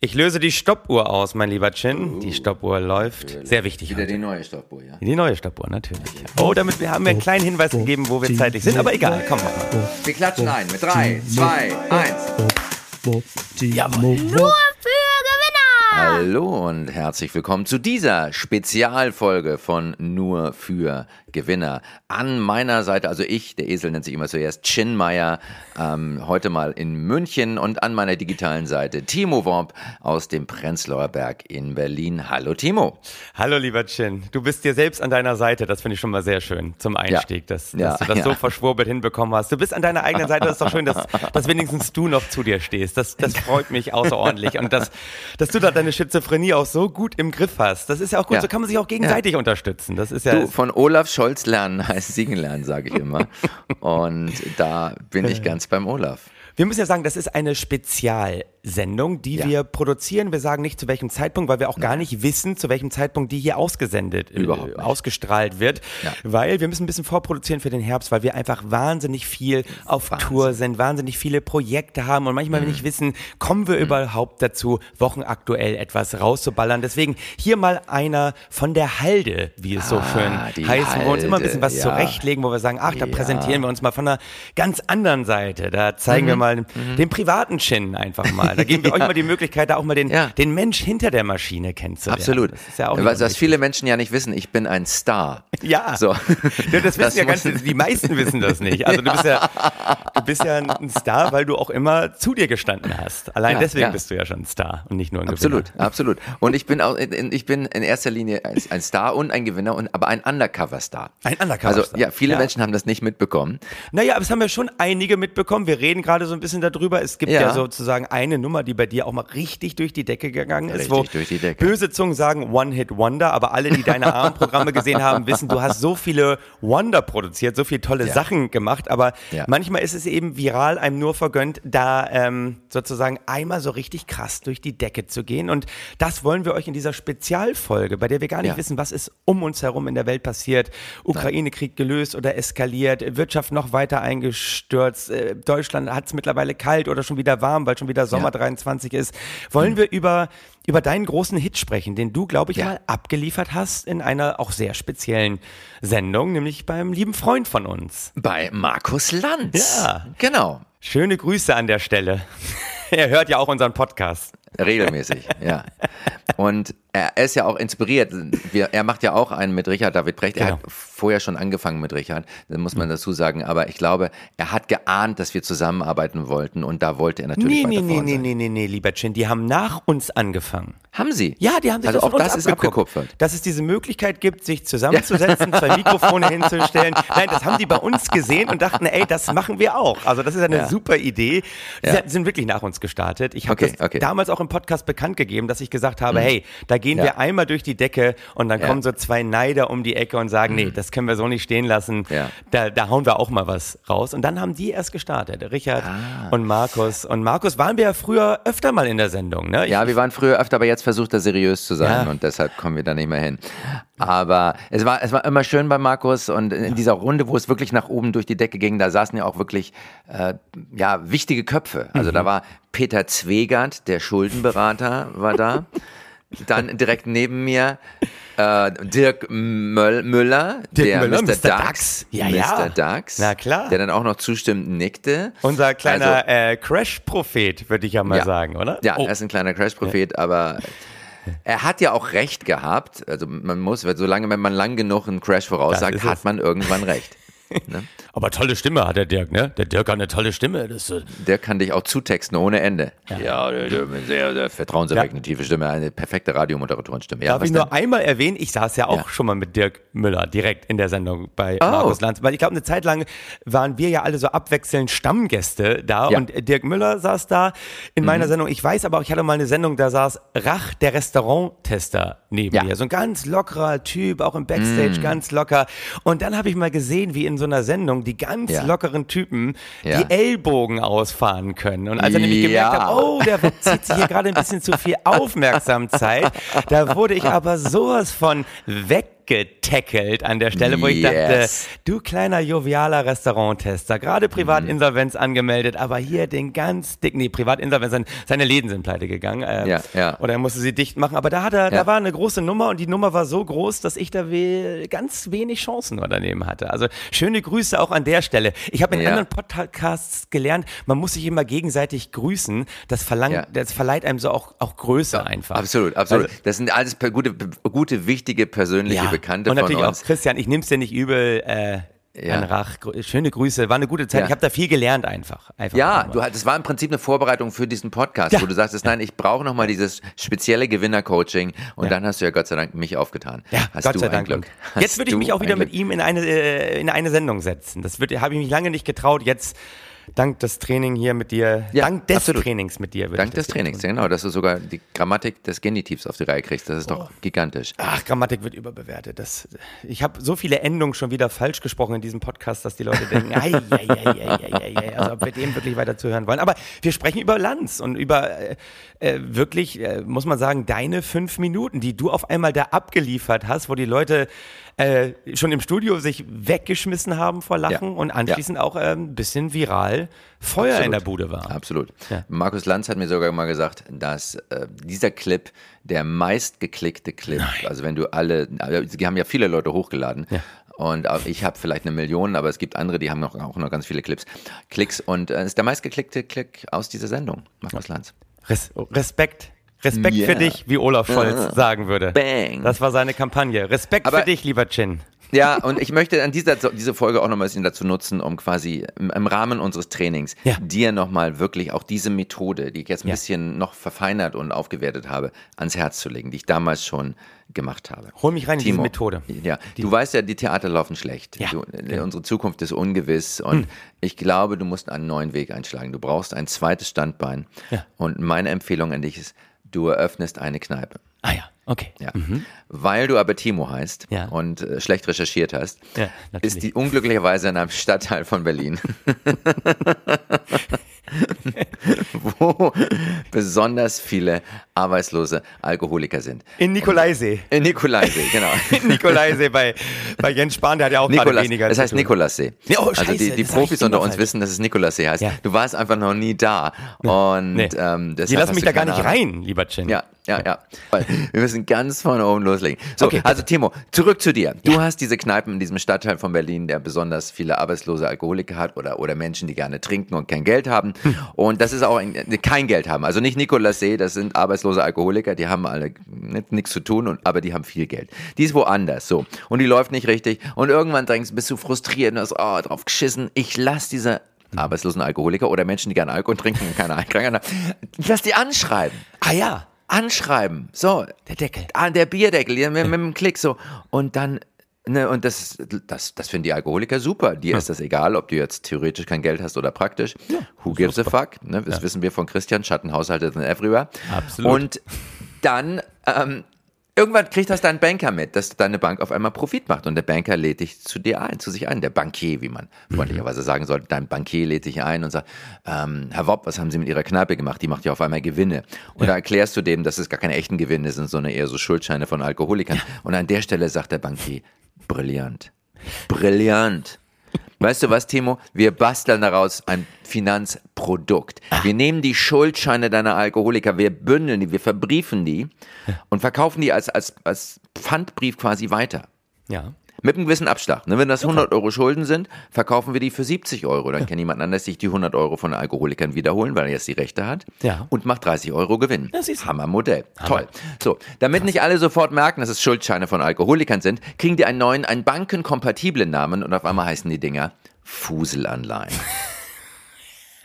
Ich löse die Stoppuhr aus, mein lieber Chin. Die Stoppuhr läuft. Sehr wichtig. Wieder heute. die neue Stoppuhr, ja. Die neue Stoppuhr, natürlich. Oh, damit wir haben wir einen kleinen Hinweis gegeben, wo wir zeitlich sind, aber egal, komm mach mal. Wir klatschen ein mit 3, 2, 1. Jawohl. Nur für! Hallo und herzlich willkommen zu dieser Spezialfolge von Nur für Gewinner. An meiner Seite, also ich, der Esel nennt sich immer zuerst Chinmeier, ähm, heute mal in München und an meiner digitalen Seite Timo Worp aus dem Prenzlauer Berg in Berlin. Hallo Timo. Hallo, lieber Chin. Du bist dir selbst an deiner Seite. Das finde ich schon mal sehr schön zum Einstieg, dass, dass Ja, du das ja. so verschwurbelt hinbekommen hast. Du bist an deiner eigenen Seite. Das ist doch schön, dass, dass wenigstens du noch zu dir stehst. Das, das freut mich außerordentlich. Und dass, dass du da deine Schizophrenie auch so gut im Griff hast. Das ist ja auch gut. Ja. So kann man sich auch gegenseitig unterstützen. Das ist ja. Du, von Olaf Scholz lernen heißt siegen lernen, sage ich immer. Und da bin ich ganz beim Olaf. Wir müssen ja sagen, das ist eine Spezialsendung, die Ja. wir produzieren. Wir sagen nicht zu welchem Zeitpunkt, weil wir auch gar nicht wissen, zu welchem Zeitpunkt die hier ausgesendet, äh, Überhaupt nicht. ausgestrahlt wird. Ja. Weil wir müssen ein bisschen vorproduzieren für den Herbst, weil wir einfach wahnsinnig viel auf Wahnsinn. Mhm. Tour sind, wahnsinnig viele Projekte haben und manchmal nicht wissen, kommen wir überhaupt dazu, wochenaktuell etwas rauszuballern. Deswegen hier mal einer von der Halde, wie es so Ah, schön die heißt, wo wir uns immer ein Halde, bisschen was ja. zurechtlegen, wo wir sagen, ach, da präsentieren wir uns mal von einer ganz anderen Seite. Da zeigen Mhm. wir mal den privaten Chin einfach mal. Da geben wir euch mal die Möglichkeit, da auch mal den, den Mensch hinter der Maschine kennenzulernen. Absolut. Das ist ja auch was, was viele Menschen ja nicht wissen, ich bin ein Star. Ja. So. Das wissen ja ganz, die meisten wissen das nicht. Also du bist ja, du bist ja ein Star, weil du auch immer zu dir gestanden hast. Allein deswegen bist du ja schon ein Star und nicht nur ein Absolut, Gewinner. absolut. Und ich bin auch, ich bin in erster Linie ein, ein Star und ein Gewinner, und, aber ein Undercover-Star. Ein Undercover-Star. Also ja, viele Ja. Menschen haben das nicht mitbekommen. Naja, aber es haben ja schon einige mitbekommen. Wir reden gerade so ein bisschen darüber. Es gibt ja, Ja. sozusagen eine Nummer, die bei dir auch mal richtig durch die Decke gegangen ist. Richtig wo durch die Decke. Böse Zungen sagen One-Hit-Wonder, aber alle, die deine ARM-Programme gesehen haben, wissen, du hast so viele Wonder produziert, so viele tolle Ja. Sachen gemacht. Aber Ja. manchmal ist es eben viral einem nur vergönnt, da ähm, sozusagen einmal so richtig krass durch die Decke zu gehen. Und das wollen wir euch in dieser Spezialfolge, bei der wir gar nicht Ja. wissen, was ist um uns herum in der Welt passiert. Ukraine-Krieg gelöst oder eskaliert, Wirtschaft noch weiter eingestürzt, äh, Deutschland hat es mittlerweile kalt oder schon wieder warm, weil schon wieder Sommer Ja. 23 ist. Wollen wir über, über deinen großen Hit sprechen, den du, glaube ich, Ja. mal abgeliefert hast in einer auch sehr speziellen Sendung, nämlich beim lieben Freund von uns. Bei Markus Lanz. Ja. Genau. Schöne Grüße an der Stelle. er hört ja auch unseren Podcast. Regelmäßig, ja. Und er ist ja auch inspiriert. Wir, er macht ja auch einen mit Richard David Precht. Er hat Genau. vorher schon angefangen mit Richard, das muss man dazu sagen. Aber ich glaube, er hat geahnt, dass wir zusammenarbeiten wollten und da wollte er natürlich Nee, weiter nee, nee, sein. nee, nee, nee, lieber Chin, die haben nach uns angefangen. Haben sie? Ja, die haben sich also das auch von uns das ist abgekupfert. Dass es diese Möglichkeit gibt, sich zusammenzusetzen, zwei Mikrofone hinzustellen. Nein, das haben die bei uns gesehen und dachten, ey, das machen wir auch. Also das ist eine Ja. super Idee. Die Ja. sind wirklich nach uns gestartet. Ich habe Okay, okay. Mhm. damals auch im Podcast bekannt gegeben, dass ich gesagt habe, hey, da gehen Ja. wir einmal durch die Decke und dann Ja. kommen so zwei Neider um die Ecke und sagen, nee, das können wir so nicht stehen lassen. Ja. Da, da hauen wir auch mal was raus. Und dann haben die erst gestartet, Richard Ah. und Markus. Und Markus waren wir ja früher öfter mal in der Sendung. Ne? Ich- Ja, wir waren früher öfter, aber jetzt versucht er seriös zu sein und deshalb kommen wir da nicht mehr hin. Aber es war, es war immer schön bei Markus und in dieser Runde, wo es wirklich nach oben durch die Decke ging, da saßen ja auch wirklich äh, ja, wichtige Köpfe. Also Mhm. da war Peter Zwegert, der Schuldenberater, war da. Dann direkt neben mir äh, Dirk Möll, Müller, Dirk der Müller, Mr. Mr. Dax, Dax. Ja, Mr. ja. Dax, Na klar. der dann auch noch zustimmend nickte. Unser kleiner Also- äh, Crash-Prophet, würde ich ja mal Ja. sagen, oder? Ja, Oh. er ist ein kleiner Crash-Prophet, aber er hat ja auch recht gehabt. Also man muss, solange wenn man lang genug einen Crash voraussagt, hat man irgendwann recht. Ne? Aber tolle Stimme hat der Dirk, ne? Der Dirk hat eine tolle Stimme. Das, äh, Der kann dich auch zutexten ohne Ende. Ja, der, der, sehr, sehr vertrauenserweckende tiefe Stimme, eine perfekte Radiomoderatorenstimme. Ja, darf was ich denn? nur einmal erwähnen, ich saß ja auch Ja. schon mal mit Dirk Müller direkt in der Sendung bei Oh. Markus Lanz, weil ich glaube, eine Zeit lang waren wir ja alle so abwechselnd Stammgäste da Ja. und Dirk Müller saß da in meiner Mhm. Sendung. Ich weiß aber auch, ich hatte mal eine Sendung, da saß Rach, der Restauranttester, neben Ja. Mhm. mir. So ein ganz lockerer Typ, auch im Backstage ganz locker. Und dann habe ich mal gesehen, wie in so einer Sendung die ganz Ja. lockeren Typen Ja. die Ellbogen ausfahren können. Und als er nämlich gemerkt hat, oh, der zieht sich hier gerade ein bisschen zu viel Aufmerksamkeit, da wurde ich aber sowas von weg weggetackelt an der Stelle, wo ich Yes. dachte, du kleiner jovialer Restauranttester, gerade Privatinsolvenz angemeldet, aber hier den ganz dicken, nee, Privatinsolvenz, sein- seine Läden sind pleite gegangen. Äh, Ja, ja. Oder er musste sie dicht machen, aber da hat er, Ja. da war eine große Nummer und die Nummer war so groß, dass ich da we ganz wenig Chancen daneben hatte. Also schöne Grüße auch an der Stelle. Ich habe in Ja. anderen Podcasts gelernt, man muss sich immer gegenseitig grüßen. Das verlangt, Ja. das verleiht einem so auch, auch Größe einfach. Absolut, absolut. Also, das sind alles gute, gute, wichtige, persönliche Bekannte und von natürlich uns. auch Christian, ich nehm's dir nicht übel. Äh, Ja. An Rach, schöne Grüße, war eine gute Zeit. Ja. Ich habe da viel gelernt einfach. einfach Ja, du, das war im Prinzip eine Vorbereitung für diesen Podcast, Ja. wo du sagtest, nein, ich brauche noch mal dieses spezielle Gewinner-Coaching und dann hast du ja Gott sei Dank mich aufgetan. Ja, hast Gott du sei Dank. Glück. Jetzt würde ich mich auch wieder mit ihm in eine, äh, in eine Sendung setzen. Das habe ich mich lange nicht getraut. Jetzt, dank des Training hier mit dir, Ja, dank des absolut. Trainings mit dir. Dank des Trainings, tun. genau, dass du sogar die Grammatik des Genitivs auf die Reihe kriegst. Das ist Oh. doch gigantisch. Ach, Grammatik wird überbewertet. Das, ich habe so viele Endungen schon wieder falsch gesprochen in diesem Podcast, dass die Leute denken, ei, ei, ei, ei, ei, ei, ei, also ob wir dem wirklich weiter zuhören wollen. Aber wir sprechen über Lanz und über äh, äh, wirklich, äh, muss man sagen, deine fünf Minuten, die du auf einmal da abgeliefert hast, wo die Leute äh, schon im Studio sich weggeschmissen haben vor Lachen Ja. und anschließend auch äh, ein bisschen viral Feuer in Absolut. der Bude war. Absolut. Ja. Markus Lanz hat mir sogar mal gesagt, dass äh, dieser Clip der meistgeklickte Clip, also wenn du alle, die haben ja viele Leute hochgeladen. Ja. Und auch ich habe vielleicht eine Million, aber es gibt andere, die haben noch, auch noch ganz viele Clips, Klicks. Und es ist der meistgeklickte Klick aus dieser Sendung, Markus Lanz. Res Respekt. Respekt Ja. für dich, wie Olaf Scholz sagen würde. Bang. Das war seine Kampagne. Respekt Aber- für dich, lieber Chin. Ja, und ich möchte an dieser diese Folge auch noch mal ein bisschen dazu nutzen, um quasi im, Rahmen unseres Trainings Ja. dir noch mal wirklich auch diese Methode, die ich jetzt ein Ja. bisschen noch verfeinert und aufgewertet habe, ans Herz zu legen, die ich damals schon gemacht habe. Hol mich rein in diese Timo, Methode. Ja, du weißt ja, die Theater laufen schlecht. Ja, du, genau. Unsere Zukunft ist ungewiss und ich glaube, du musst einen neuen Weg einschlagen. Du brauchst ein zweites Standbein. Ja. Und meine Empfehlung an dich ist, du eröffnest eine Kneipe. Ah ja, okay. Ja. Weil du aber Timo heißt Ja. und äh, schlecht recherchiert hast, Ja, ist die unglücklicherweise in einem Stadtteil von Berlin, wo besonders viele arbeitslose Alkoholiker sind. In Nikolaisee. In Nikolaisee, genau. In Nikolaisee bei, bei Jens Spahn, der hat ja auch gerade Nikolas, weniger das heißt. Nikolassee. Ja, oh, also die, die Profis unter uns falsch. wissen, dass es Nikolassee heißt. Ja. Du warst einfach noch nie da. Und Nee. ähm, deshalb Die lassen mich da gar nicht Ahnung. rein, lieber Chin. Ja, ja, ja. Wir müssen ganz vorne oben loslegen. So, Okay. also Timo, zurück zu dir. Du hast diese Kneipen in diesem Stadtteil von Berlin, der besonders viele arbeitslose Alkoholiker hat oder, oder Menschen, die gerne trinken und kein Geld haben. Hm. Und das ist auch ein, kein Geld haben. Also nicht Nikolassee, das sind arbeitslose Alkoholiker, die haben alle nicht- nichts zu tun, und, aber die haben viel Geld. Die ist woanders, so. Und die läuft nicht richtig. Und irgendwann denkst, bist du frustriert und hast, oh, drauf geschissen. Ich lass diese arbeitslosen Alkoholiker oder Menschen, die gerne Alkohol trinken und keine Krankheit haben, lass die anschreiben Ah ja, anschreiben. So, der Deckel. ah, der Bierdeckel, ja, mit, mit einem Klick so. Und dann, ne, und das, das, das finden die Alkoholiker super. Dir ist das egal, ob du jetzt theoretisch kein Geld hast oder praktisch. Who gives a fuck? Ne, das wissen wir von Christian, Schattenhaushalte sind everywhere. Absolut. Und dann, ähm, Irgendwann kriegt das dein Banker mit, dass deine Bank auf einmal Profit macht und der Banker lädt dich zu dir ein, zu sich ein, der Bankier, wie man freundlicherweise sagen sollte. Dein Bankier lädt dich ein und sagt, ähm, Herr Wopp, was haben Sie mit Ihrer Kneipe gemacht? Die macht ja auf einmal Gewinne. Und da erklärst du dem, dass es gar keine echten Gewinne sind, sondern eher so Schuldscheine von Alkoholikern. Und an der Stelle sagt der Bankier, brillant, brillant. Weißt du was, Timo? Wir basteln daraus ein Finanzprodukt. Wir nehmen die Schuldscheine deiner Alkoholiker, wir bündeln die, wir verbriefen die und verkaufen die als, als, als Pfandbrief quasi weiter. Ja. Mit einem gewissen Abschlag. Ne? Wenn das 100 Euro Schulden sind, verkaufen wir die für 70 Euro. Dann kann jemand anders sich die 100 Euro von Alkoholikern wiederholen, weil er jetzt die Rechte hat. Ja. Und macht 30 Euro Gewinn. Das ist- Hammermodell. Toll. So, damit nicht alle sofort merken, dass es Schuldscheine von Alkoholikern sind, kriegen die einen neuen, einen bankenkompatiblen Namen und auf einmal heißen die Dinger Fuselanleihen.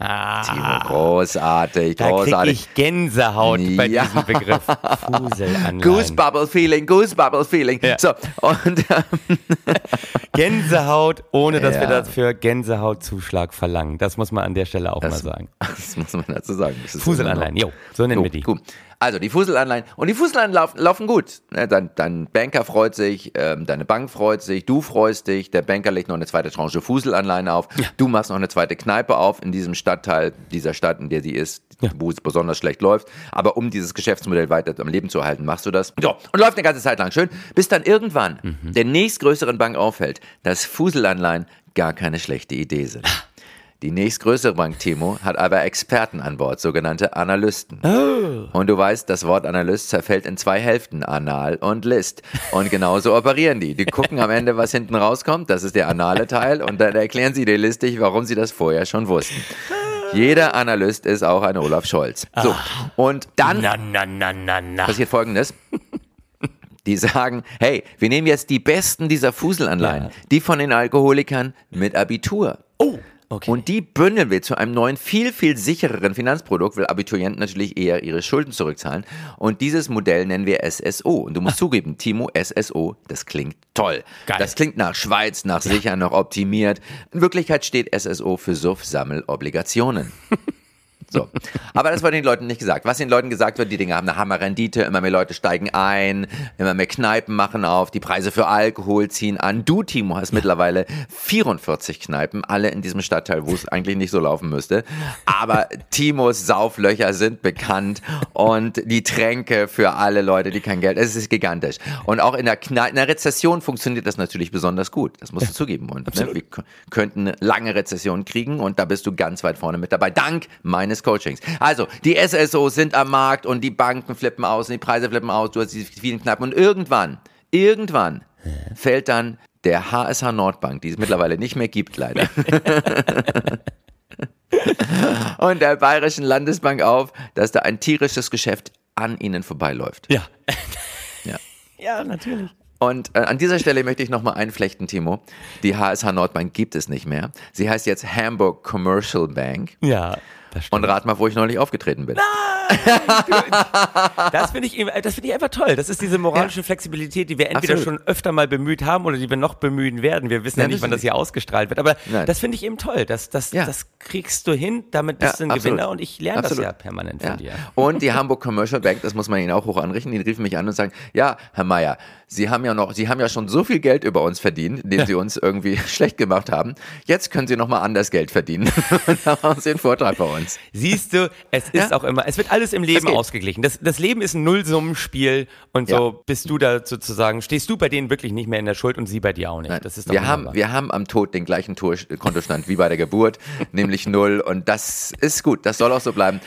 Timo, großartig, Da großartig. ich Gänsehaut bei Ja. diesem Begriff. Fuselanleihen. Goosebubble Feeling, Goosebubble Feeling. Ja. So, und ähm, Gänsehaut, ohne dass wir Ja. dafür Gänsehautzuschlag verlangen. Das muss man an der Stelle auch mal sagen. Das muss man dazu sagen. Das Fuselanleihen, jo, so nennen Jo, wir die. Gut. Also die Fuselanleihen. Und die Fuselanleihen laufen, laufen gut. Ne, Dein, dein Banker freut sich, ähm, deine Bank freut sich, du freust dich, der Banker legt noch eine zweite Tranche Fuselanleihen auf, du machst noch eine zweite Kneipe auf in diesem Stadtteil dieser Stadt, in der sie ist, wo es besonders schlecht läuft. Aber um dieses Geschäftsmodell weiter am Leben zu erhalten, machst du das. So, und läuft eine ganze Zeit lang schön, bis dann irgendwann Mhm. der nächstgrößeren Bank auffällt, dass Fuselanleihen gar keine schlechte Idee sind. Die nächstgrößere Bank, Timo, hat aber Experten an Bord, sogenannte Analysten. Oh. Und du weißt, das Wort Analyst zerfällt in zwei Hälften, Anal und List. Und genauso operieren die. Die gucken am Ende, was hinten rauskommt, das ist der anale Teil, und dann erklären sie dir listig, warum sie das vorher schon wussten. Jeder Analyst ist auch ein Olaf Scholz. So, und dann na, na, na. passiert folgendes. Die sagen, hey, wir nehmen jetzt die besten dieser Fuselanleihen, Ja. die von den Alkoholikern mit Abitur. Okay. Und die bündeln wir zu einem neuen, viel, viel sichereren Finanzprodukt, weil Abiturienten natürlich eher ihre Schulden zurückzahlen. Und dieses Modell nennen wir SSO. Und du musst zugeben, Timo, SSO, das klingt toll. Geil. Das klingt nach Schweiz, nach sicher, noch optimiert. In Wirklichkeit steht SSO für Suff-Sammel-Obligationen. So. Aber das wird den Leuten nicht gesagt. Was den Leuten gesagt wird, die Dinge haben eine Hammerrendite, immer mehr Leute steigen ein, immer mehr Kneipen machen auf, die Preise für Alkohol ziehen an. Du, Timo, hast mittlerweile 44 Kneipen, alle in diesem Stadtteil, wo es eigentlich nicht so laufen müsste. Aber Timos Sauflöcher sind bekannt und die Tränke für alle Leute, die kein Geld, es ist gigantisch. Und auch in der, in der Rezession funktioniert das natürlich besonders gut. Das musst du zugeben. Und ne, wir könnten eine lange Rezession kriegen und da bist du ganz weit vorne mit dabei. Dank meines Coachings. Also, die SSOs sind am Markt und die Banken flippen aus und die Preise flippen aus. Du hast diese vielen Knappen und irgendwann, irgendwann fällt dann der HSH Nordbank, die es mittlerweile nicht mehr gibt, leider. und der Bayerischen Landesbank auf, dass da ein tierisches Geschäft an ihnen vorbeiläuft. ja. Ja. Ja, natürlich. Und äh, an dieser Stelle möchte ich nochmal einflechten, Timo. Die HSH Nordbank gibt es nicht mehr. Sie heißt jetzt Hamburg Commercial Bank. Ja. Und rat mal, wo ich neulich aufgetreten bin. Das finde ich, das finde ich einfach toll. Das ist diese moralische Flexibilität, die wir entweder Absolut. schon öfter mal bemüht haben oder die wir noch bemühen werden. Wir wissen ja, Ja, nicht, wann das hier ausgestrahlt wird. Aber Nein. das finde ich eben toll. Das, das, Ja. das kriegst du hin, damit bist Ja, du ein absolut. Gewinner und ich lerne das ja permanent von Ja. dir. Und die Hamburg Commercial Bank, das muss man Ihnen auch hoch anrichten, die riefen mich an und sagen, ja, Herr Mayer, Sie haben ja noch, Sie haben ja schon so viel Geld über uns verdient, indem Sie uns irgendwie schlecht gemacht haben. Jetzt können Sie noch mal anders Geld verdienen. Und da haben Sie einen Vortrag bei uns. Siehst du, es ist Ja. auch immer, es wird alles im Leben ausgeglichen. Das, das Leben ist ein Nullsummenspiel und so Ja. bist du da sozusagen, stehst du bei denen wirklich nicht mehr in der Schuld und sie bei dir auch nicht. Das ist wir, haben, wir haben am Tod den gleichen Tor Kontostand wie bei der Geburt, nämlich null. Und das ist gut, das soll auch so bleiben.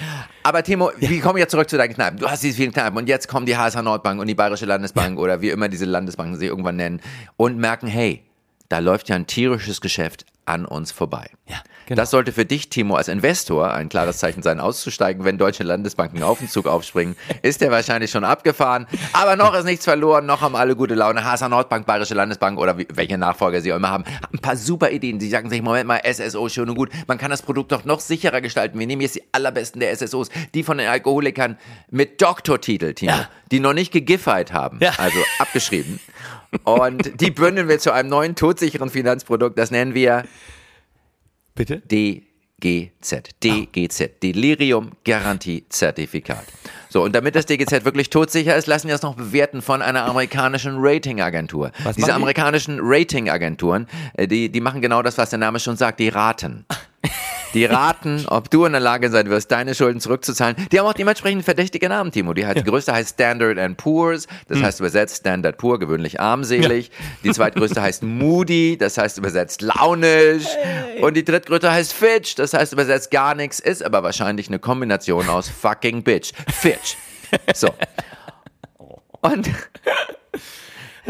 Aber Timo, wir kommen jetzt zurück zu deinen Kneipen. Du hast diese vielen Kneipen und jetzt kommen die HSH Nordbank und die Bayerische Landesbank oder wie immer diese Landesbanken sie irgendwann nennen und merken, hey, da läuft ja ein tierisches Geschäft an uns vorbei. Ja, genau. Das sollte für dich, Timo, als Investor ein klares Zeichen sein, auszusteigen, wenn deutsche Landesbanken auf den Zug aufspringen. Ist der wahrscheinlich schon abgefahren. Aber noch ist nichts verloren, noch haben alle gute Laune. HSH Nordbank, Bayerische Landesbank oder wie, welche Nachfolger sie auch immer haben, haben ein paar super Ideen. Sie sagen sich, Moment mal, SSO, schön und gut. Man kann das Produkt doch noch sicherer gestalten. Wir nehmen jetzt die allerbesten der SSOs, die von den Alkoholikern mit Doktortitel, Timo, Ja. die noch nicht gegiffeit haben, Ja. also abgeschrieben. Und die bündeln wir zu einem neuen todsicheren Finanzprodukt. Das nennen wir Bitte? DGZ. DGZ. Delirium Garantie Zertifikat. So, und damit das DGZ wirklich todsicher ist, lassen wir es noch bewerten von einer amerikanischen Ratingagentur. Was Diese amerikanischen Ratingagenturen, äh, die, die machen genau das, was der Name schon sagt, die raten. Die raten, ob du in der Lage sein wirst, deine Schulden zurückzuzahlen. Die haben auch dementsprechend verdächtige Namen, Timo. Die, heißt, die größte heißt Standard and Poor's, das heißt übersetzt Standard Poor, gewöhnlich armselig. Die zweitgrößte heißt Moody, das heißt übersetzt launisch. Und die drittgrößte heißt Fitch, das heißt übersetzt gar nichts, ist aber wahrscheinlich eine Kombination aus fucking Bitch. Fitch. So. Und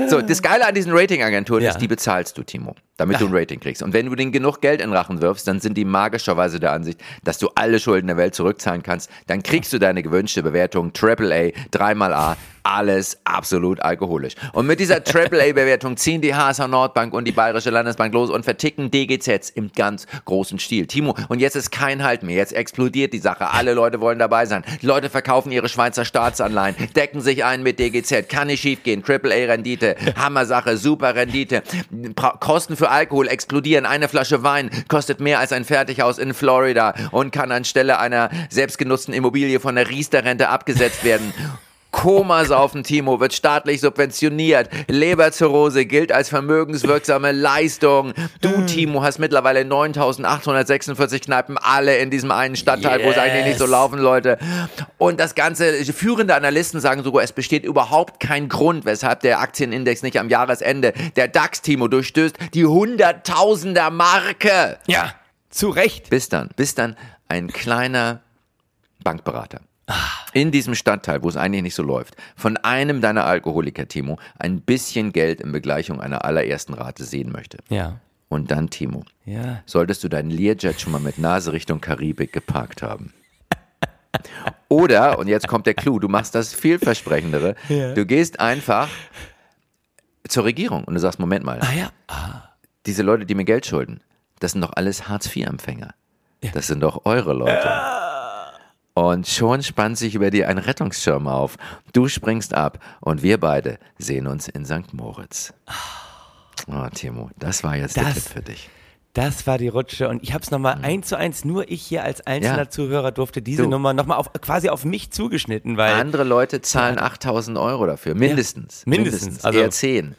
so, das Geile an diesen Ratingagenturen Ja. ist, die bezahlst du, Timo, damit du ein Rating kriegst. Und wenn du denen genug Geld in Rachen wirfst, dann sind die magischerweise der Ansicht, dass du alle Schulden der Welt zurückzahlen kannst. Dann kriegst du deine gewünschte Bewertung, Triple A, dreimal A, alles absolut alkoholisch. Und mit dieser Triple A Bewertung ziehen die HSH Nordbank und die Bayerische Landesbank los und verticken DGZs im ganz großen Stil. Timo, und jetzt ist kein Halt mehr. Jetzt explodiert die Sache. Alle Leute wollen dabei sein. Die Leute verkaufen ihre Schweizer Staatsanleihen, decken sich ein mit DGZ. Kann nicht schiefgehen. Triple A Rendite, Hammersache, super Rendite. Pra Kosten für Alkohol explodieren. Eine Flasche Wein kostet mehr als ein Fertighaus in Florida und kann anstelle einer selbstgenutzten Immobilie von der Riester-Rente abgesetzt werden. Komasaufen, Timo, wird staatlich subventioniert. Leberzirrhose gilt als vermögenswirksame Leistung. Du, Hm. Timo, hast mittlerweile 9846 Kneipen, alle in diesem einen Stadtteil, wo es eigentlich nicht so Yes. laufen sollte. Und das Ganze, führende Analysten sagen sogar, es besteht überhaupt kein Grund, weshalb der Aktienindex nicht am Jahresende, der DAX, Timo, durchstößt die Hunderttausender Marke. Ja, zu Recht. Bis dann, bis dann ein kleiner Bankberater in diesem Stadtteil, wo es eigentlich nicht so läuft, von einem deiner Alkoholiker, Timo, ein bisschen Geld in Begleichung einer allerersten Rate sehen möchte. Ja. Und dann, Timo, Ja. solltest du deinen Learjet schon mal mit Nase Richtung Karibik geparkt haben. Oder, und jetzt kommt der Clou, du machst das vielversprechendere, du gehst einfach zur Regierung und du sagst, Moment mal, Ah ja. diese Leute, die mir Geld schulden, das sind doch alles Hartz-IV-Empfänger. Das sind doch eure Leute. Und schon spannt sich über dir ein Rettungsschirm auf. Du springst ab und wir beide sehen uns in St. Moritz. Oh, Timo, das war jetzt der Das- Tipp für dich. Das war die Rutsche und ich habe es nochmal eins zu eins, nur ich hier als einzelner Mhm. Ja. Zuhörer durfte diese Du. Nummer nochmal auf, quasi auf mich zugeschnitten, weil Andere Leute zahlen 8000 Euro dafür, mindestens. mindestens, also- eher 10.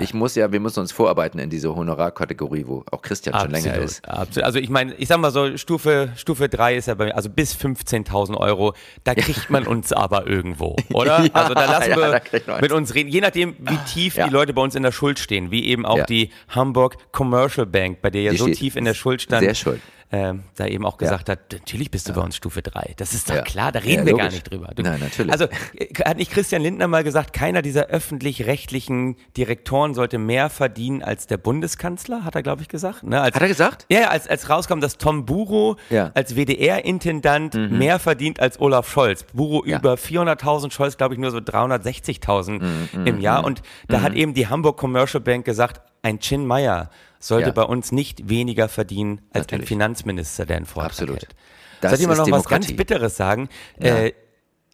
Ich muss ja, wir müssen uns vorarbeiten in diese Honorarkategorie, wo auch Christian schon länger ist. Absolut. Also ich meine, ich sag mal so, Stufe, Stufe 3 ist ja bei mir, also bis 15.000 Euro, da kriegt man uns aber irgendwo, oder? Ja, also da lassen ja, wir da mit uns reden, je nachdem, wie tief Ja. die Leute bei uns in der Schuld stehen, wie eben auch Ja. die Hamburg Commercial Bank, bei der ja Die so tief in der Schuld stand. sehr schuld. Ähm, da eben auch gesagt hat, natürlich bist du bei uns Stufe 3. Das ist doch Ja. klar, da Ja, reden wir gar nicht drüber. Du, Nein, natürlich. Also äh, hat nicht Christian Lindner mal gesagt, keiner dieser öffentlich-rechtlichen Direktoren sollte mehr verdienen als der Bundeskanzler, hat er, glaube ich, gesagt. Ne? Als, Hat er gesagt? ja, ja, als, als rauskam, dass Tom Buro Ja. Mhm. als WDR-Intendant mehr verdient als Olaf Scholz. Buro Ja. über 400.000, Scholz glaube ich nur so 360.000 Mhm, im Jahr. Und da hat eben die Hamburg Commercial Bank gesagt, ein Chin Meyer sollte Ja. bei uns nicht weniger verdienen als Natürlich. ein Finanzminister, der einen Vortrag Absolut. hält. Das Soll ich mal noch was ganz Demokratie. Bitteres sagen? Ja. Äh,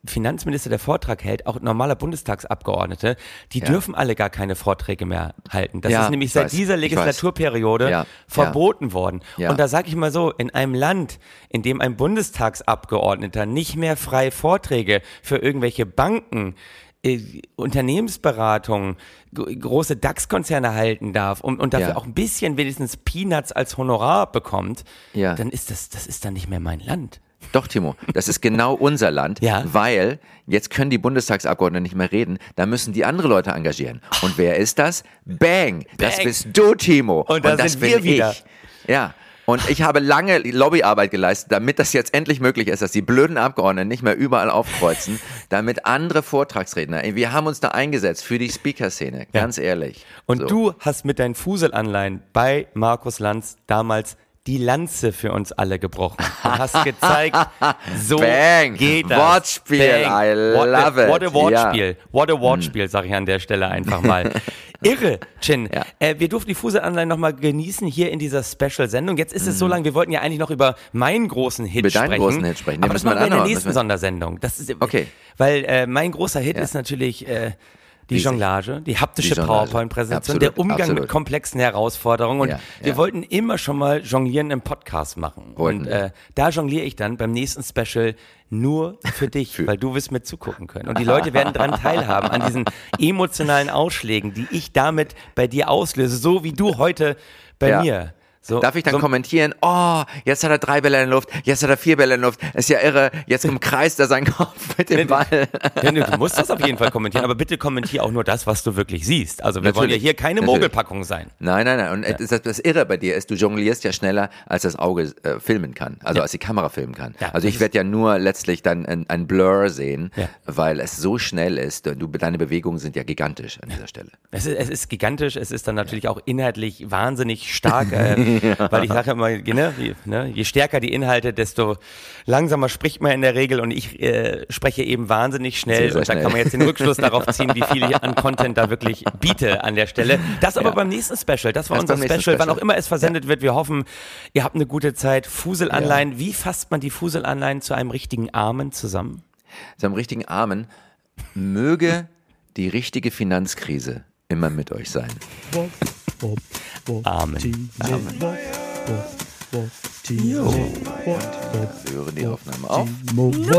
Finanzminister, der Vortrag hält, auch normaler Bundestagsabgeordnete, die Ja. dürfen alle gar keine Vorträge mehr halten. Das Ja, ist nämlich ich seit weiß, dieser. Legislaturperiode Ja, verboten worden. Und da sage ich mal so, in einem Land, in dem ein Bundestagsabgeordneter nicht mehr frei Vorträge für irgendwelche Banken äh, Unternehmensberatungen, g- große DAX-Konzerne halten darf und, und dafür Ja. auch ein bisschen wenigstens Peanuts als Honorar bekommt, Ja. dann ist das, das ist dann nicht mehr mein Land. Doch, Timo, das ist genau unser Land, Ja. weil jetzt können die Bundestagsabgeordneten nicht mehr reden, da müssen die andere Leute engagieren. Und wer ist das? Bang! Das Bang. bist du, Timo. Und da das sind wir bin wieder. ich. Ja. Und ich habe lange Lobbyarbeit geleistet, damit das jetzt endlich möglich ist, dass die blöden Abgeordneten nicht mehr überall aufkreuzen, damit andere Vortragsredner, wir haben uns da eingesetzt für die Speaker-Szene, ganz ehrlich. Und So. du hast mit deinen Fuselanleihen bei Markus Lanz damals die Lanze für uns alle gebrochen. Du hast gezeigt, so Bang. geht das. Wortspiel, I what love a, it. What a Wortspiel. Ja. What a Wortspiel, sage ich an der Stelle einfach mal. Irre, Chin. Ja. Äh, wir durften die Fuselanleihen nochmal genießen hier in dieser Special-Sendung. Jetzt ist es so lang, wir wollten ja eigentlich noch über meinen großen Hit Mhm. Über deinen sprechen. großen Hit sprechen. Den Aber das machen wir in der nächsten Sondersendung. Das ist, Okay. Weil äh, mein großer Hit Ja. ist natürlich äh, die Riesig. Jonglage, die haptische. PowerPoint-Präsentation, der Umgang absolut. mit komplexen Herausforderungen. Und Ja, wir ja. wollten immer schon mal Jonglieren im Podcast machen. Wollten und äh, da jongliere ich dann beim nächsten Special nur für dich, weil du wirst mit zugucken können. Und die Leute werden daran teilhaben, an diesen emotionalen Ausschlägen, die ich damit bei dir auslöse, so wie du heute bei Ja. mir. So, Darf ich dann so, kommentieren, oh, jetzt hat er drei Bälle in der Luft, jetzt hat er vier Bälle in der Luft, ist ja irre, jetzt umkreist er seinen Kopf mit dem Ball. Ja, du musst das auf jeden Fall kommentieren, aber bitte kommentier auch nur das, was du wirklich siehst. Also wir wollen ja Natürlich, hier keine natürlich. Mogelpackung sein. Nein, nein, nein. Und das, das Irre bei dir ist, du jonglierst ja schneller, als das Auge äh, filmen kann, also als die Kamera filmen kann. Ja, also ich werde ja nur letztlich dann ein, ein Blur sehen, Ja. weil es so schnell ist. Du, deine Bewegungen sind ja gigantisch an dieser Stelle. Es ist, es ist gigantisch, es ist dann natürlich auch inhaltlich wahnsinnig stark, äh, weil ich sage immer, ne, je, ne, je stärker die Inhalte, desto langsamer spricht man in der Regel und ich äh, spreche eben wahnsinnig schnell Sehr, sehr und da schnell. kann man jetzt den Rückschluss darauf ziehen, wie viel ich an Content da wirklich biete an der Stelle. Das aber Ja. beim nächsten Special, das war Das unser nächsten Special, wann Special. auch immer es versendet wird. Wir hoffen, ihr habt eine gute Zeit. Fuselanleihen, wie fasst man die Fuselanleihen zu einem richtigen Armen zusammen? Seinem richtigen Armen möge die richtige Finanzkrise immer mit euch sein. Amen. Wir hören die Aufnahme auf. Nur für